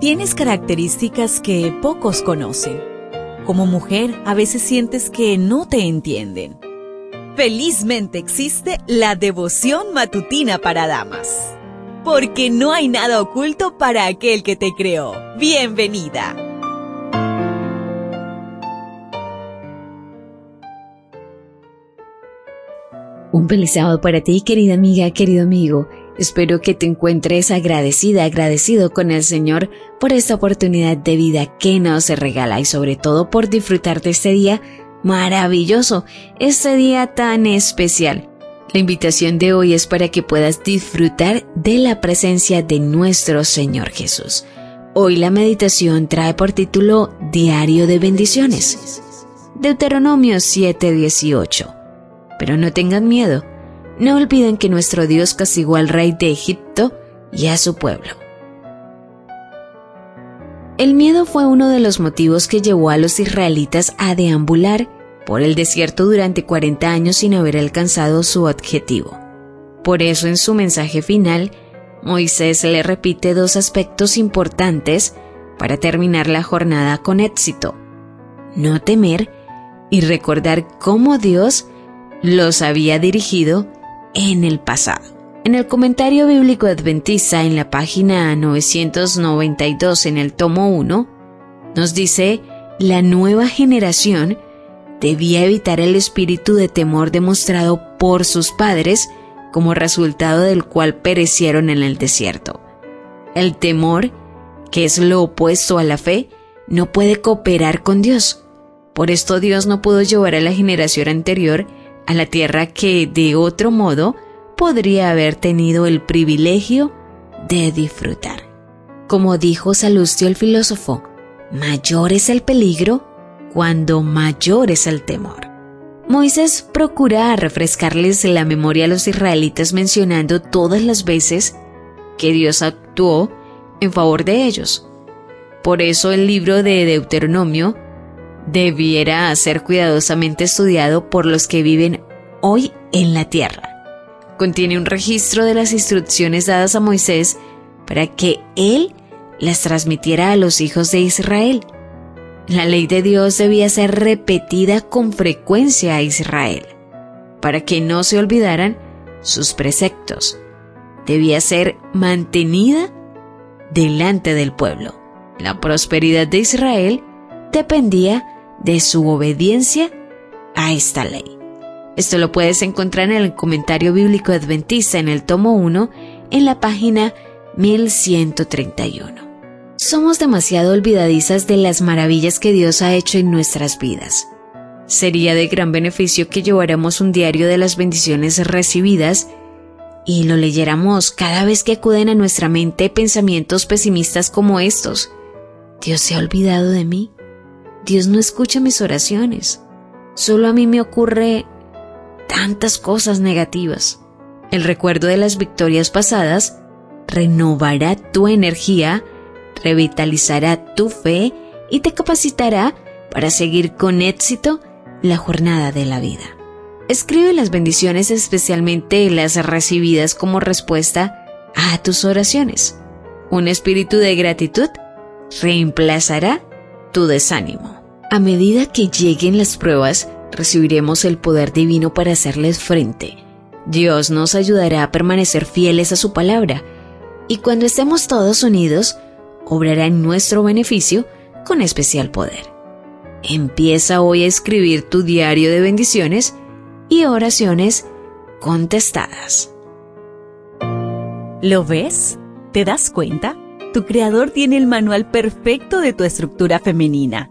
Tienes características que pocos conocen. Como mujer, a veces sientes que no te entienden. Felizmente existe la devoción matutina para damas. Porque no hay nada oculto para aquel que te creó. Bienvenida. Un feliz sábado para ti, querida amiga, querido amigo. Espero que te encuentres agradecida, agradecido con el Señor por esta oportunidad de vida que nos regala y sobre todo por disfrutar de este día maravilloso, este día tan especial. La invitación de hoy es para que puedas disfrutar de la presencia de nuestro Señor Jesús. Hoy la meditación trae por título Diario de Bendiciones. Deuteronomio 7:18. Pero no tengan miedo no olviden que nuestro Dios castigó al rey de Egipto y a su pueblo. El miedo fue uno de los motivos que llevó a los israelitas a deambular por el desierto durante 40 años sin haber alcanzado su objetivo. Por eso en su mensaje final, Moisés le repite dos aspectos importantes para terminar la jornada con éxito. No temer y recordar cómo Dios los había dirigido en el pasado. En el comentario bíblico adventista en la página 992 en el tomo 1, nos dice, la nueva generación debía evitar el espíritu de temor demostrado por sus padres, como resultado del cual perecieron en el desierto. El temor, que es lo opuesto a la fe, no puede cooperar con Dios. Por esto Dios no pudo llevar a la generación anterior a la tierra que de otro modo podría haber tenido el privilegio de disfrutar. Como dijo Salustio el filósofo, mayor es el peligro cuando mayor es el temor. Moisés procura refrescarles la memoria a los israelitas mencionando todas las veces que Dios actuó en favor de ellos. Por eso el libro de Deuteronomio debiera ser cuidadosamente estudiado por los que viven hoy en la tierra. Contiene un registro de las instrucciones dadas a Moisés para que él las transmitiera a los hijos de Israel. La ley de Dios debía ser repetida con frecuencia a Israel, para que no se olvidaran sus preceptos. Debía ser mantenida delante del pueblo. La prosperidad de Israel dependía de su obediencia a esta ley. Esto lo puedes encontrar en el comentario bíblico adventista en el tomo 1 en la página 1131. Somos demasiado olvidadizas de las maravillas que Dios ha hecho en nuestras vidas. Sería de gran beneficio que lleváramos un diario de las bendiciones recibidas y lo leyéramos cada vez que acuden a nuestra mente pensamientos pesimistas como estos. Dios se ha olvidado de mí. Dios no escucha mis oraciones. Solo a mí me ocurre tantas cosas negativas. El recuerdo de las victorias pasadas renovará tu energía, revitalizará tu fe y te capacitará para seguir con éxito la jornada de la vida. Escribe las bendiciones especialmente las recibidas como respuesta a tus oraciones. Un espíritu de gratitud reemplazará tu desánimo. A medida que lleguen las pruebas, recibiremos el poder divino para hacerles frente. Dios nos ayudará a permanecer fieles a su palabra, y cuando estemos todos unidos, obrará en nuestro beneficio con especial poder. Empieza hoy a escribir tu diario de bendiciones y oraciones contestadas. ¿Lo ves? ¿Te das cuenta? Tu creador tiene el manual perfecto de tu estructura femenina